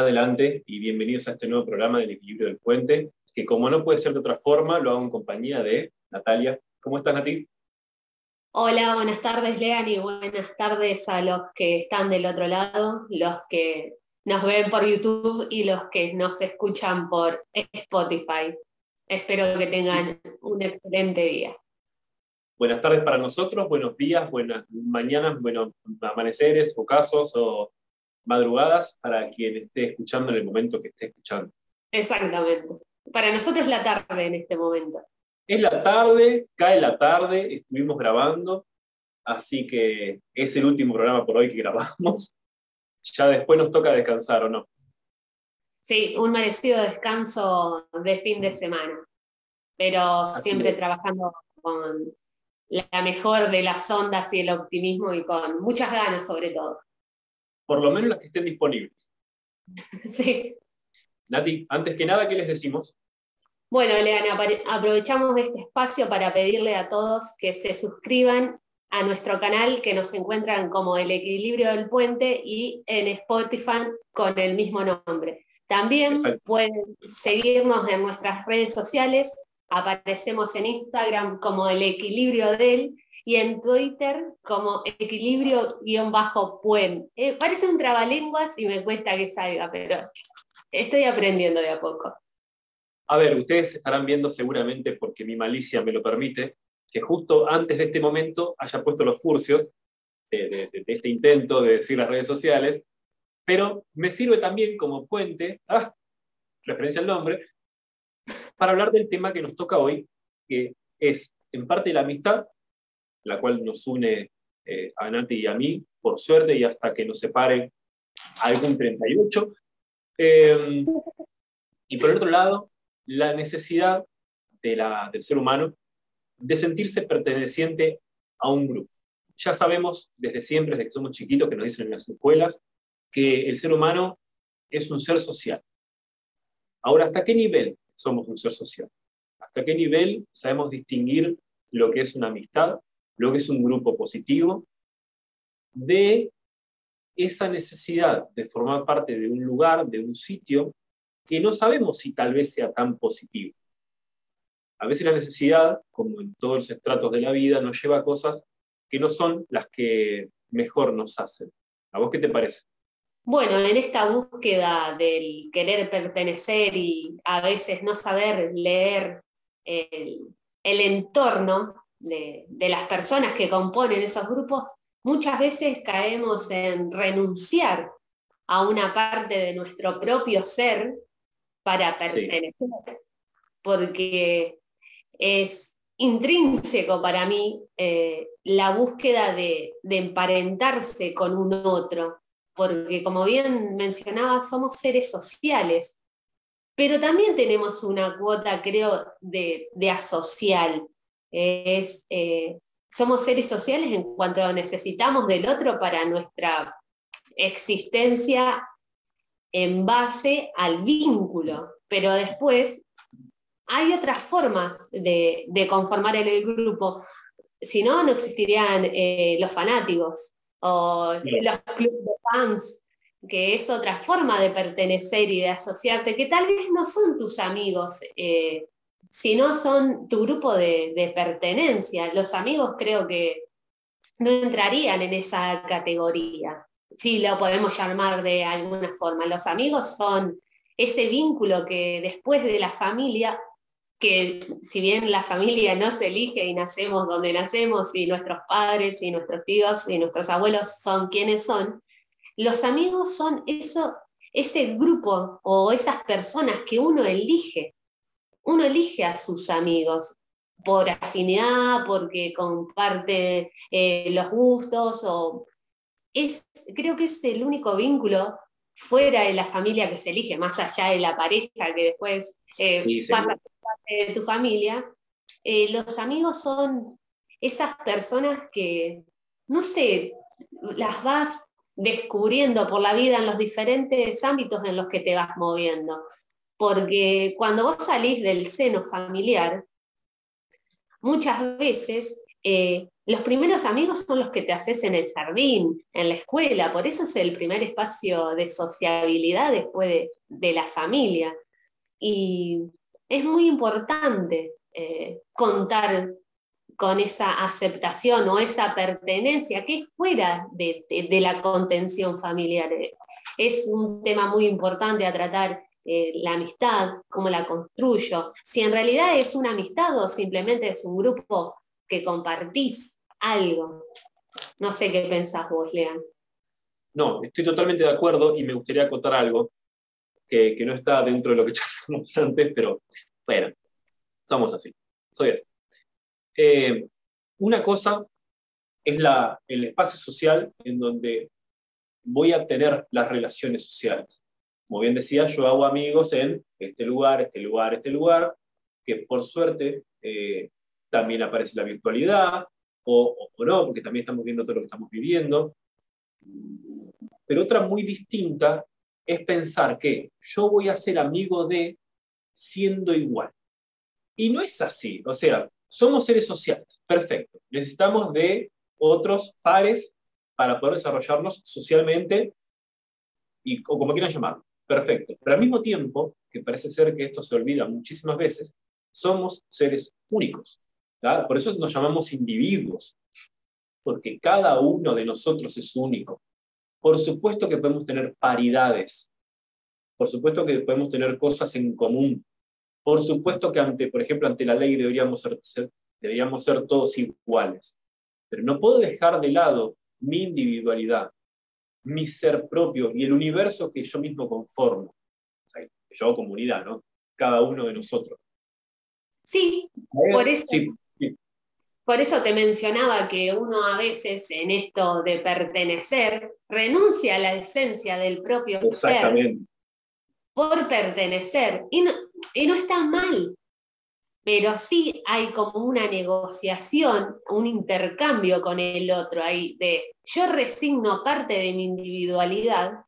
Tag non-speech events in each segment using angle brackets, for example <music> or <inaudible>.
adelante y bienvenidos a este nuevo programa del equilibrio del puente, que como no puede ser de otra forma, lo hago en compañía de Natalia. ¿Cómo estás, Nati? Hola, buenas tardes, Lean, y buenas tardes a los que están del otro lado, los que nos ven por YouTube y los que nos escuchan por Spotify. Espero que tengan un excelente día. Buenas tardes para nosotros, buenos días, buenas mañanas, buenos amaneceres, ocasos o madrugadas para quien esté escuchando en el momento que esté escuchando. Exactamente. Para nosotros es la tarde en este momento. Es la tarde, cae la tarde, estuvimos grabando, así que es el último programa por hoy que grabamos. <laughs> Ya después nos toca descansar, ¿o no? Sí, un merecido descanso de fin de semana, pero siempre trabajando con la mejor de las ondas y el optimismo y con muchas ganas sobre todo por lo menos las que estén disponibles. <laughs> Sí. Nati, antes que nada, ¿qué les decimos? Bueno, Leana, aprovechamos este espacio para pedirle a todos que se suscriban a nuestro canal que nos encuentran como El Equilibrio del Puente y en Spotify con el mismo nombre. También pueden seguirnos en nuestras redes sociales, aparecemos en Instagram como El Equilibrio del y en Twitter como equilibrio-puen. Eh, parece un trabalenguas y me cuesta que salga, pero estoy aprendiendo de a poco. A ver, ustedes estarán viendo seguramente, porque mi malicia me lo permite, que justo antes de este momento haya puesto los furcios de, este intento de decir las redes sociales, pero me sirve también como puente, ah, referencia al nombre, para hablar del tema que nos toca hoy, que es en parte la amistad la cual nos une eh, a Nati y a mí, por suerte, y hasta que nos separe algún 38. Em, y por otro lado, la necesidad de la, del ser humano de sentirse perteneciente a un grupo. Ya sabemos desde siempre, desde que somos chiquitos, que nos dicen en las escuelas, que el ser humano es un ser social. Ahora, ¿hasta qué nivel somos un ser social? ¿Hasta qué nivel sabemos distinguir lo que es una amistad lo que es un grupo positivo, de esa necesidad de formar parte de un lugar, de un sitio, que no sabemos si tal vez sea tan positivo. A veces la necesidad, como en todos los estratos de la vida, nos lleva a cosas que no son las que mejor nos hacen. ¿A vos qué te parece? Bueno, en esta búsqueda del querer pertenecer y a veces no saber leer el, el entorno, de, las personas que componen esos grupos, muchas veces caemos en renunciar a una parte de nuestro propio ser para pertenecer, porque es intrínseco para mí eh, la búsqueda de, de, emparentarse con un otro, porque como bien mencionaba, somos seres sociales, pero también tenemos una cuota, creo, de, de asocial es, eh, somos seres sociales en cuanto necesitamos del otro para nuestra existencia en base al vínculo, pero después hay otras formas de, conformar el grupo. Si no, no existirían eh, los fanáticos o los clubes de fans, que es otra forma de pertenecer y de asociarte, que tal vez no son tus amigos eh, si no son tu grupo de, pertenencia. Los amigos creo que no entrarían en esa categoría, si lo podemos llamar de alguna forma. Los amigos son ese vínculo que después de la familia, que si bien la familia no se elige y nacemos donde nacemos y nuestros padres y nuestros tíos y nuestros abuelos son quienes son, los amigos son eso, ese grupo o esas personas que uno elige uno elige a sus amigos por afinidad, porque comparte eh, los gustos, o es, creo que es el único vínculo fuera de la familia que se elige, más allá de la pareja que después eh, pasa a ser parte de tu familia. Eh, los amigos son esas personas que, no sé, las vas descubriendo por la vida en los diferentes ámbitos en los que te vas moviendo porque cuando vos salís del seno familiar, muchas veces eh, los primeros amigos son los que te haces en el jardín, en la escuela, por eso es el primer espacio de sociabilidad después de, la familia. Y es muy importante eh, contar con esa aceptación o esa pertenencia que es fuera de, la contención familiar. Es un tema muy importante a tratar eh, la amistad, cómo la construyo, si en realidad es una amistad o simplemente es un grupo que compartís algo. No sé qué pensás vos, Lean. No, estoy totalmente de acuerdo y me gustaría contar algo que, no está dentro de lo que <laughs> charlamos antes, pero bueno, somos así, soy así. Eh, una cosa es la, el espacio social en donde voy a tener las relaciones sociales. Como bien decía, yo hago amigos en este lugar, este lugar, este lugar, que por suerte eh, también aparece la virtualidad, o, o, no, porque también estamos viendo todo lo que estamos viviendo. Pero otra muy distinta es pensar que yo voy a ser amigo de siendo igual. Y no es así. O sea, somos seres sociales, perfecto. Necesitamos de otros pares para poder desarrollarnos socialmente y, o como quieran llamarlo. Perfecto. Pero al mismo tiempo, que parece ser que esto se olvida muchísimas veces, somos seres únicos. Por eso nos llamamos individuos, porque cada uno de nosotros es único. Por supuesto que podemos tener paridades, por supuesto que podemos tener cosas en común, por supuesto que, ante, por ejemplo, ante la ley deberíamos ser, deberíamos ser todos iguales, pero no puedo dejar de lado mi individualidad, mi ser propio y el universo que yo mismo conformo. yo, comunidad, ¿no? Cada uno de nosotros. Sí, por eso, por eso te mencionaba que uno a veces en esto de pertenecer renuncia a la esencia del propio ser por pertenecer. Y no, y no está mal, pero sí hay como una negociación, un intercambio con el otro ahí de yo resigno parte de mi individualidad,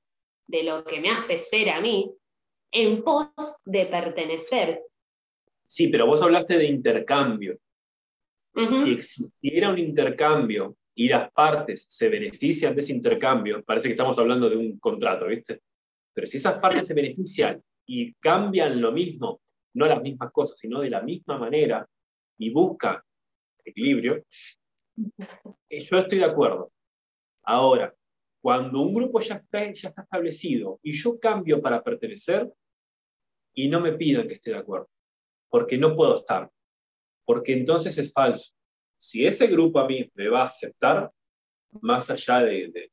de lo que me hace ser a mí, en pos de pertenecer. Sí, pero vos hablaste de intercambio. Si existiera un intercambio y las partes se benefician de ese intercambio, parece que estamos hablando de un contrato, ¿viste? Pero si esas partes se benefician y cambian lo mismo, no las mismas cosas, sino de la misma manera, y buscan equilibrio, eh, yo estoy de acuerdo. Ahora, cuando un grupo ya está, ya está establecido y yo cambio para pertenecer, y no me pidan que esté de acuerdo, porque no puedo estar, porque entonces es falso. Si ese grupo a mí me va a aceptar, más allá de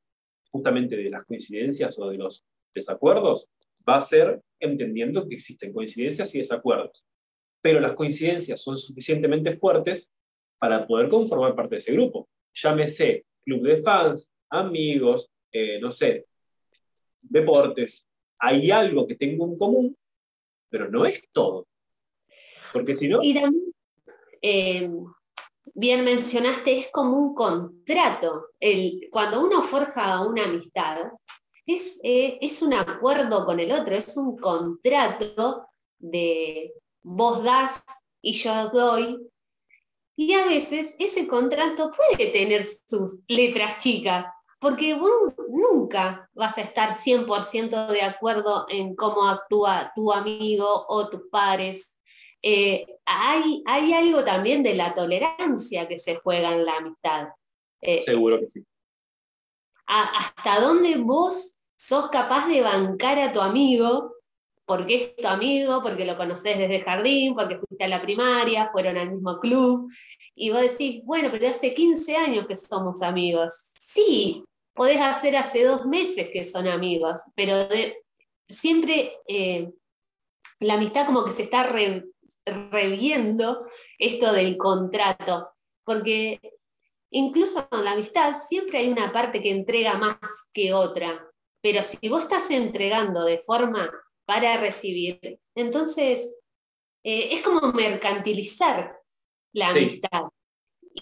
justamente de las coincidencias o de los desacuerdos, va a ser entendiendo que existen coincidencias y desacuerdos. Pero las coincidencias son suficientemente fuertes para poder conformar parte de ese grupo. Llámese club de fans, amigos, eh, no sé, deportes. Hay algo que tengo en común, pero no es todo. Porque si no... Y también, eh, bien mencionaste, es como un contrato. El, cuando uno forja una amistad, eh, es, un acuerdo con el otro, es un contrato de vos das y yo doy. Y a veces ese contrato puede tener sus letras chicas, porque vos nunca vas a estar 100% de acuerdo en cómo actúa tu amigo o tus pares. Eh, hay, hay algo también de la tolerancia que se juega en la amistad. Eh, Seguro que sí. hasta dónde vos sos capaz de bancar a tu amigo, porque es tu amigo, porque lo conoces desde el jardín, porque fuiste a la primaria, fueron al mismo club, y vos decís, bueno, pero hace 15 años que somos amigos. Sí, podés hacer hace dos meses que son amigos, pero siempre eh, la amistad como que se está reviendo esto del contrato, porque incluso en la amistad siempre hay una parte que entrega más que otra. Pero si vos estás entregando de forma para recibir, entonces eh, es como mercantilizar la amistad.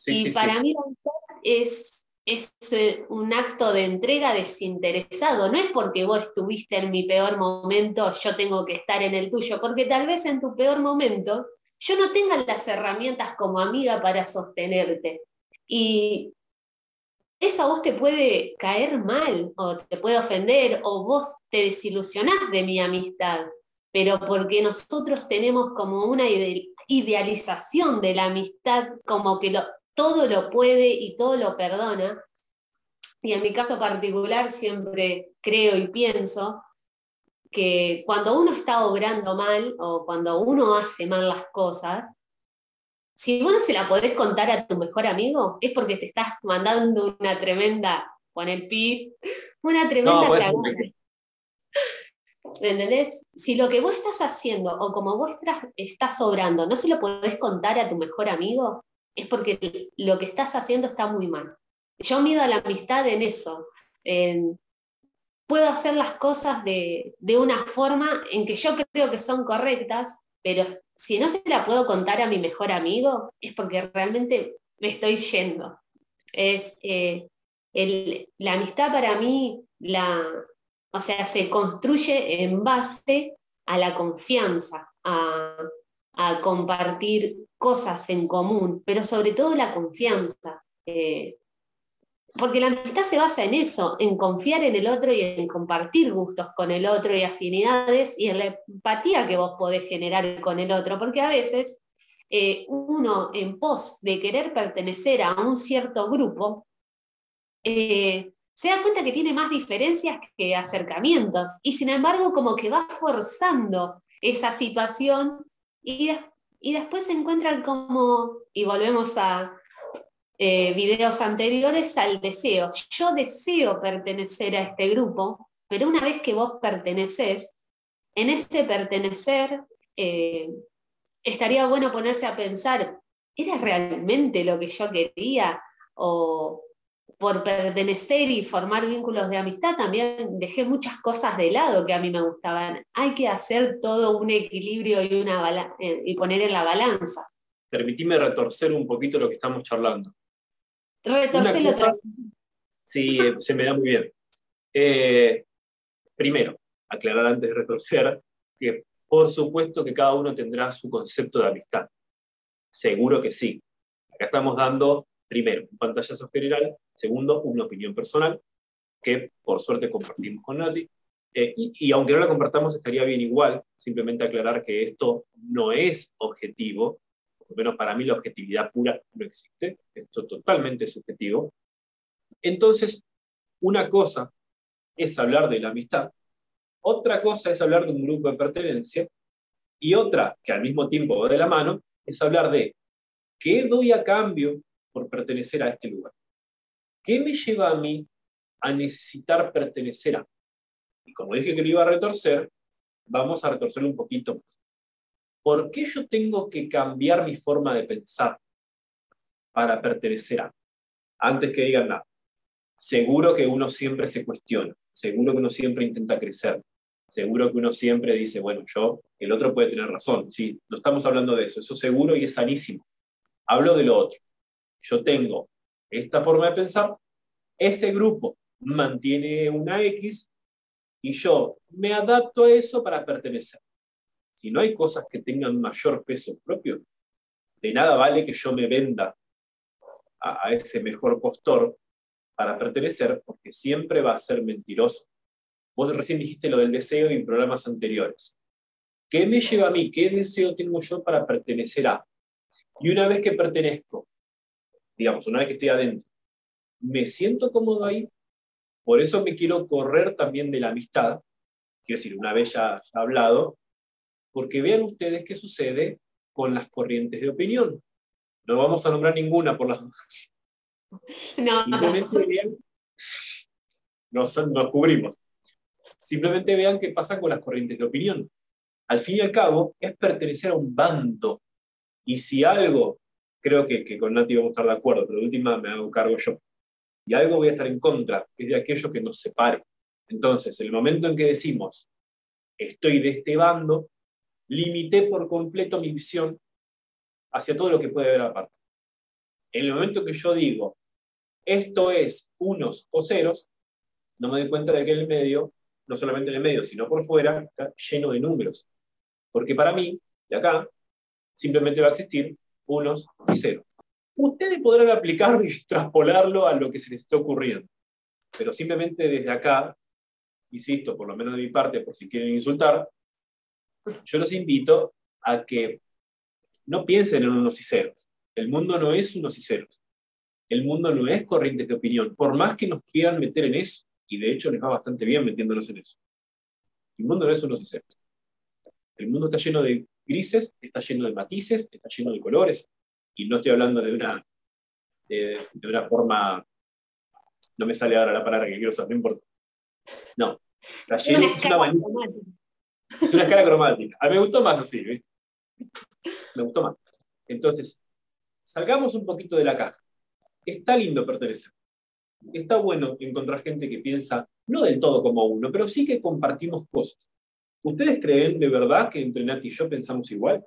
y para mí la amistad es, es eh, un acto de entrega desinteresado. No es porque vos estuviste en mi peor momento, yo tengo que estar en el tuyo, porque tal vez en tu peor momento yo no tenga las herramientas como amiga para sostenerte. Y eso a vos te puede caer mal o te puede ofender o vos te desilusionás de mi amistad, pero porque nosotros tenemos como una idealización de la amistad, como que todo lo puede y todo lo perdona. Y en mi caso particular siempre creo y pienso que cuando uno está obrando mal o cuando uno hace mal las cosas, si vos no se la podés contar a tu mejor amigo, es porque te estás mandando una tremenda, con el pi, una tremenda no, ¿Me <laughs> entendés? Si lo que vos estás haciendo o como vos estás obrando no se lo podés contar a tu mejor amigo, es porque lo que estás haciendo está muy mal. Yo mido a la amistad en eso. puedo hacer las cosas de, de una forma en que yo creo que son correctas, pero si no se la puedo contar a mi mejor amigo, es porque realmente me estoy yendo. Es, eh, la amistad para mí, la, o sea, se construye en base a la confianza, a, a compartir cosas en común, pero sobre todo la confianza. Eh, porque la amistad se basa en eso, en confiar en el otro y en compartir gustos con el otro y afinidades y en la empatía que vos podés generar con el otro, porque a veces eh, uno en pos de querer pertenecer a un cierto grupo, eh, se da cuenta que tiene más diferencias que acercamientos y sin embargo como que va forzando esa situación y, y después se encuentran como, y volvemos a, eh, videos anteriores al deseo. Yo deseo pertenecer a este grupo, pero una vez que vos perteneces, en ese pertenecer eh, estaría bueno ponerse a pensar, ¿era realmente lo que yo quería? O por pertenecer y formar vínculos de amistad también dejé muchas cosas de lado que a mí me gustaban. Hay que hacer todo un equilibrio y, una eh, y poner en la balanza. Permitime retorcer un poquito lo que estamos charlando. Retorcelo Sí, eh, se me da muy bien. Eh, primero, aclarar antes de retorcer que por supuesto que cada uno tendrá su concepto de amistad. Seguro que sí. Acá estamos dando, primero, un pantallazo general, segundo, una opinión personal, que por suerte compartimos con Nati. Eh, y, y, aunque no la compartamos, estaría bien igual, simplemente aclarar que esto no es objetivo, por lo menos para mí la objetividad pura no existe, esto es totalmente subjetivo. Entonces, una cosa es hablar de la amistad, otra cosa es hablar de un grupo de pertenencia, y otra, que al mismo tiempo va de la mano, es hablar de qué doy a cambio por pertenecer a este lugar. ¿Qué me lleva a mí a necesitar pertenecer a? Y como dije que lo iba a retorcer, vamos a retorcerlo un poquito más. ¿Por qué yo tengo que cambiar mi forma de pensar para pertenecer a? Antes que digan nada. Seguro que uno siempre se cuestiona, seguro que uno siempre intenta crecer, seguro que uno siempre dice, bueno, yo, el otro puede tener razón, sí, no estamos hablando de eso, eso seguro y es sanísimo. Hablo de lo otro. Yo tengo esta forma de pensar, ese grupo mantiene una X y yo me adapto a eso para pertenecer si no hay cosas que tengan mayor peso propio, de nada vale que yo me venda a, ese mejor postor para pertenecer, porque siempre va a ser mentiroso. Vos recién dijiste lo del deseo en programas anteriores. ¿Qué me lleva a mí? ¿Qué deseo tengo yo para pertenecer a? Y una vez que pertenezco, digamos, una vez que estoy adentro, me siento cómodo ahí, por eso me quiero correr también de la amistad, quiero decir, una vez ya, ya hablado, porque vean ustedes qué sucede con las corrientes de opinión. No vamos a nombrar ninguna por las dudas. No. Simplemente vean, nos, cubrimos. Simplemente vean qué pasa con las corrientes de opinión. Al fin y al cabo, es pertenecer a un bando. Y si algo, creo que, que con Nati vamos a estar de acuerdo, pero de última me hago cargo yo. Y algo voy a estar en contra, es de aquello que nos separe. Entonces, el momento en que decimos, estoy de este bando, limité por completo mi visión hacia todo lo que puede haber aparte. En el momento que yo digo, esto es unos o ceros, no me doy cuenta de que el medio, no solamente en el medio, sino por fuera, está lleno de números. Porque para mí, de acá, simplemente va a existir unos y ceros. ustedes podrán aplicarlo y extrapolarlo a lo que se les está ocurriendo. Pero simplemente desde acá, insisto, por lo menos de mi parte, por si quieren insultar, yo los invito a que no piensen en unos y ceros. El mundo no es unos y ceros. El mundo no es corrientes de opinión, por más que nos quieran meter en eso, y de hecho les va bastante bien metiéndonos en eso. El mundo no es unos y ceros. El mundo está lleno de grises, está lleno de matices, está lleno de colores, y no estoy hablando de una, de, una forma, no me sale ahora la palabra que quiero usar, no importa. No, está lleno, es una, es una escala cromática. A mí me gustó más así, ¿viste? Me gustó más. Entonces, salgamos un poquito de la caja. Está lindo pertenecer. Está bueno encontrar gente que piensa, no del todo como uno, pero sí que compartimos cosas. ¿Ustedes creen de verdad que entre Nati y yo pensamos igual?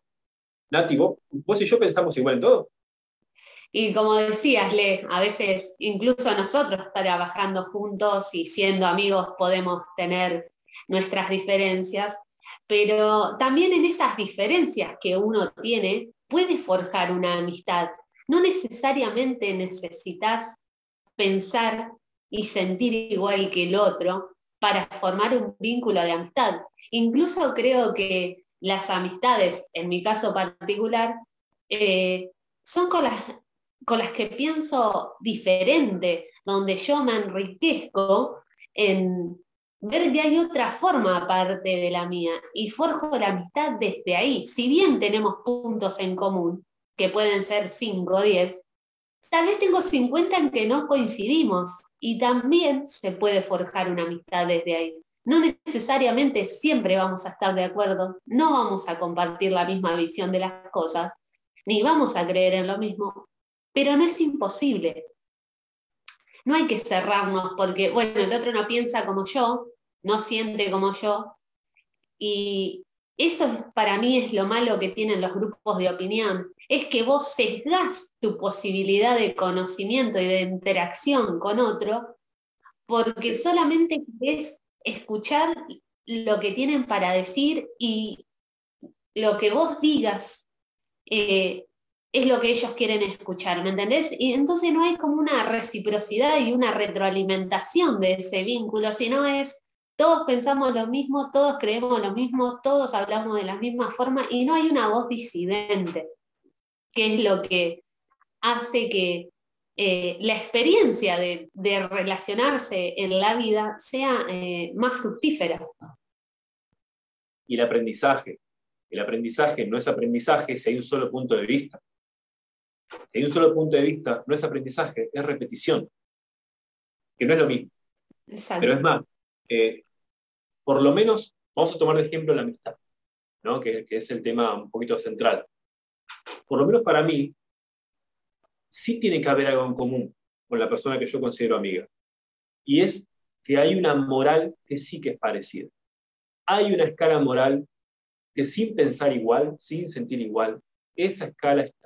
Nati, vos, y yo pensamos igual en todo. Y como decías, Le, a veces incluso nosotros trabajando juntos y siendo amigos podemos tener nuestras diferencias, pero también en esas diferencias que uno tiene puede forjar una amistad. No necesariamente necesitas pensar y sentir igual que el otro para formar un vínculo de amistad. Incluso creo que las amistades, en mi caso particular, eh, son con las, con las que pienso diferente, donde yo me enriquezco en, ver que hay otra forma aparte de la mía y forjo la amistad desde ahí. Si bien tenemos puntos en común, que pueden ser 5 o 10, tal vez tengo 50 en que no coincidimos y también se puede forjar una amistad desde ahí. No necesariamente siempre vamos a estar de acuerdo, no vamos a compartir la misma visión de las cosas, ni vamos a creer en lo mismo, pero no es imposible no hay que cerrarnos porque, bueno, el otro no piensa como yo, no siente como yo. Y eso para mí es lo malo que tienen los grupos de opinión, es que vos sesgás tu posibilidad de conocimiento y de interacción con otro porque solamente querés escuchar lo que tienen para decir y lo que vos digas eh, es lo que ellos quieren escuchar, ¿me entendés? Y entonces no hay como una reciprocidad y una retroalimentación de ese vínculo, sino es todos pensamos lo mismo, todos creemos lo mismo, todos hablamos de la misma forma y no hay una voz disidente, que es lo que hace que eh, la experiencia de, relacionarse en la vida sea eh, más fructífera. Y el aprendizaje. El aprendizaje no es aprendizaje si hay un solo punto de vista. Si hay un solo punto de vista, no es aprendizaje, es repetición, que no es lo mismo. Pero es más, eh, por lo menos, vamos a tomar de ejemplo la amistad, ¿no? que, que es el tema un poquito central. Por lo menos para mí, sí tiene que haber algo en común con la persona que yo considero amiga. Y es que hay una moral que sí que es parecida. Hay una escala moral que sin pensar igual, sin sentir igual, esa escala está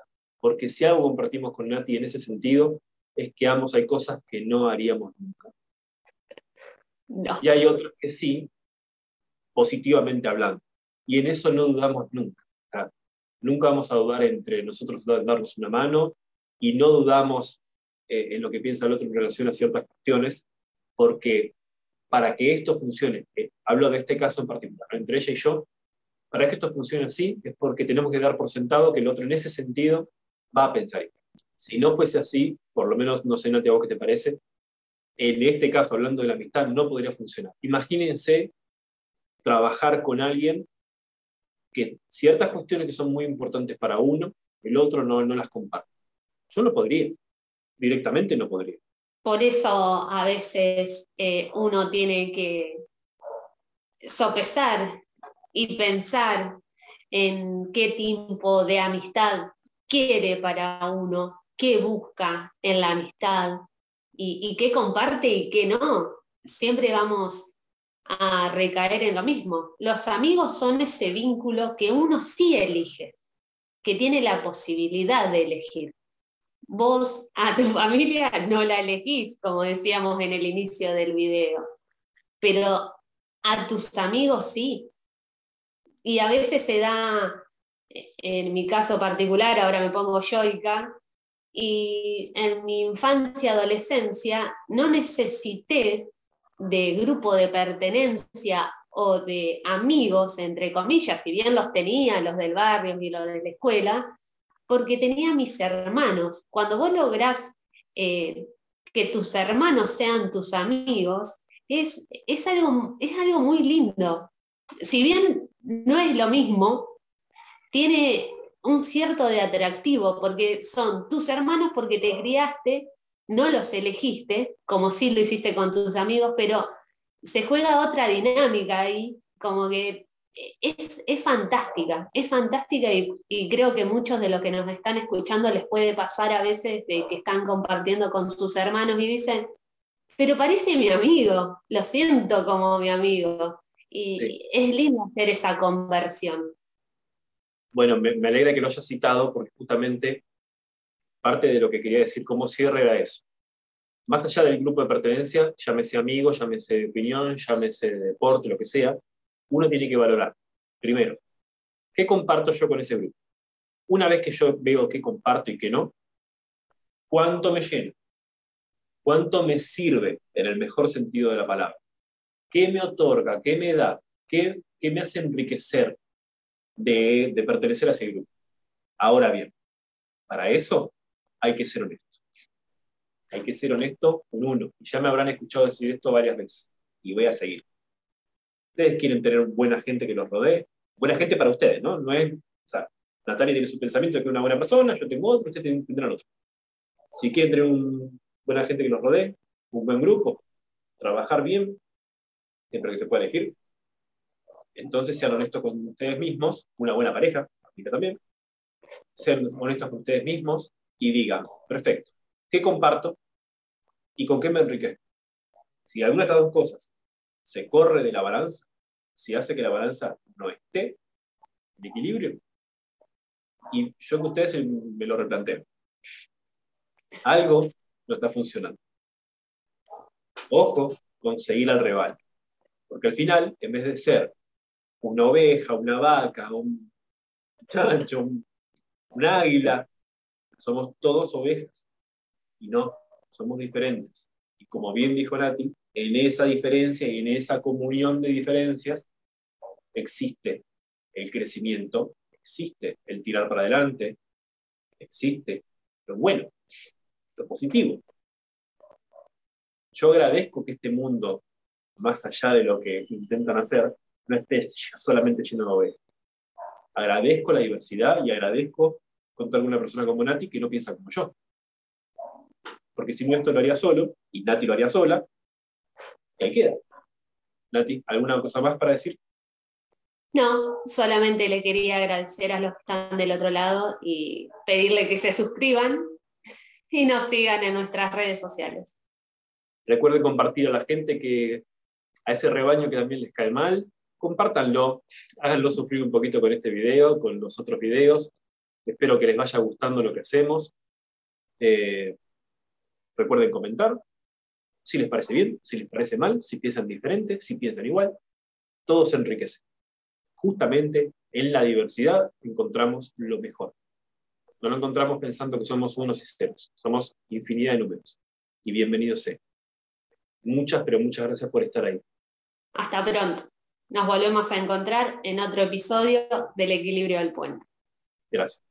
porque si algo compartimos con Nati en ese sentido, es que ambos hay cosas que no haríamos nunca. Y hay otras que sí, positivamente hablando. Y en eso no dudamos nunca. Nunca vamos a dudar entre nosotros darnos una mano y no dudamos eh, en lo que piensa el otro en relación a ciertas cuestiones, porque para que esto funcione, eh, hablo de este caso en particular, entre ella y yo, para que esto funcione así es porque tenemos que dar por sentado que el otro en ese sentido va a pensar Si no fuese así, por lo menos no sé, Nati, a vos qué te parece, en este caso, hablando de la amistad, no podría funcionar. Imagínense trabajar con alguien que ciertas cuestiones que son muy importantes para uno, el otro no, no las comparte. Yo no podría, directamente no podría. Por eso a veces eh, uno tiene que sopesar y pensar en qué tipo de amistad quiere para uno, qué busca en la amistad y, qué comparte y qué no. Siempre vamos a recaer en lo mismo. Los amigos son ese vínculo que uno sí elige, que tiene la posibilidad de elegir. Vos a tu <laughs> familia no la elegís, como decíamos en el inicio del video, pero a tus amigos sí. Y a veces se da en mi caso particular, ahora me pongo yoica, Y en mi infancia y adolescencia no necesité de grupo de pertenencia o de amigos, entre comillas, si bien los tenía, los del barrio y los de la escuela, porque tenía mis hermanos. Cuando vos lográs eh, que tus hermanos sean tus amigos, es, es, algo, es algo muy lindo. Si bien no es lo mismo, tiene un cierto de atractivo, porque son tus hermanos porque te criaste, no los elegiste, como si lo hiciste con tus amigos, pero se juega otra dinámica ahí, como que es, fantástica, es fantástica y, creo que muchos de los que nos están escuchando les puede pasar a veces de que están compartiendo con sus hermanos y dicen, pero parece mi amigo, lo siento como mi amigo. Y es lindo hacer esa conversión. Bueno, me, alegra que lo hayas citado porque justamente parte de lo que quería decir como cierre era eso. Más allá del grupo de pertenencia, llámese amigo, llámese de opinión, llámese de deporte, lo que sea, uno tiene que valorar, primero, ¿qué comparto yo con ese grupo? Una vez que yo veo qué comparto y qué no, ¿cuánto me llena? ¿Cuánto me sirve en el mejor sentido de la palabra? ¿Qué me otorga? ¿Qué me da? ¿Qué, qué me hace enriquecer de, de pertenecer a ese grupo? Ahora bien, para eso hay que ser honestos. Hay que ser honesto con uno. Y ya me habrán escuchado decir esto varias veces. Y voy a seguir. Ustedes quieren tener buena gente que los rodee. Buena gente para ustedes, ¿no? No es, o sea, Natalia tiene su pensamiento de que es una buena persona, yo tengo otro, ustedes tendrán otro. Si quieren tener una buena gente que los rodee, un buen grupo, trabajar bien, siempre que se pueda elegir, entonces sean honestos con ustedes mismos, una buena pareja, aplica también, sean honestos con ustedes mismos y digan, perfecto, ¿qué comparto y con qué me enriquezco? Si alguna de estas dos cosas se corre de la balanza, si hace que la balanza no esté en equilibrio, y yo que ustedes me lo replanteo, algo no está funcionando. Ojo con seguir al rival, porque al final, en vez de ser una oveja, una vaca, un chancho, un, un águila, somos todos ovejas y no, somos diferentes. Y como bien dijo Nati, en esa diferencia y en esa comunión de diferencias existe el crecimiento, existe el tirar para adelante, existe lo bueno, lo positivo. Yo agradezco que este mundo, más allá de lo que intentan hacer, no esté solamente lleno de ovejas. Agradezco la diversidad y agradezco contar con una persona como Nati que no piensa como yo. Porque si no, esto lo haría solo, y Nati lo haría sola, y ahí queda. Nati, ¿alguna cosa más para decir? No, solamente le quería agradecer a los que están del otro lado y pedirle que se suscriban y nos sigan en nuestras redes sociales. Recuerden compartir a la gente que a ese rebaño que también les cae mal, compártanlo, háganlo sufrir un poquito con este video, con los otros videos. Espero que les vaya gustando lo que hacemos. Eh, recuerden comentar si les parece bien, si les parece mal, si piensan diferente, si piensan igual. Todo se enriquece. Justamente en la diversidad encontramos lo mejor. No lo encontramos pensando que somos unos y ceros. Somos infinidad de números. Y bienvenido sea. Muchas, pero muchas gracias por estar ahí. Hasta pronto. Nos volvemos a encontrar en otro episodio del Equilibrio del Puente. Gracias.